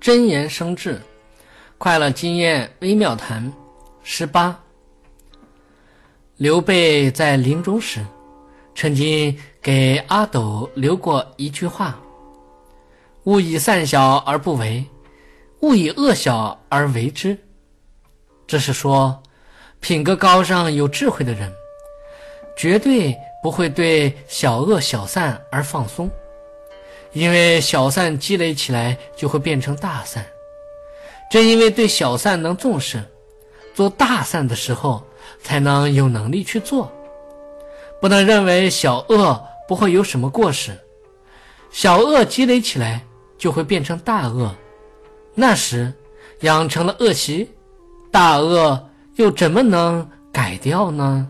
真言生智，快乐经验微妙谈。十八，刘备在临终时，曾经给阿斗留过一句话：“勿以善小而不为，勿以恶小而为之。”这是说，品格高尚、有智慧的人，绝对不会对小恶小善而放松。因为小善积累起来就会变成大善，正因为对小善能重视，做大善的时候才能有能力去做。不能认为小恶不会有什么过失，小恶积累起来就会变成大恶，那时养成了恶习，大恶又怎么能改掉呢？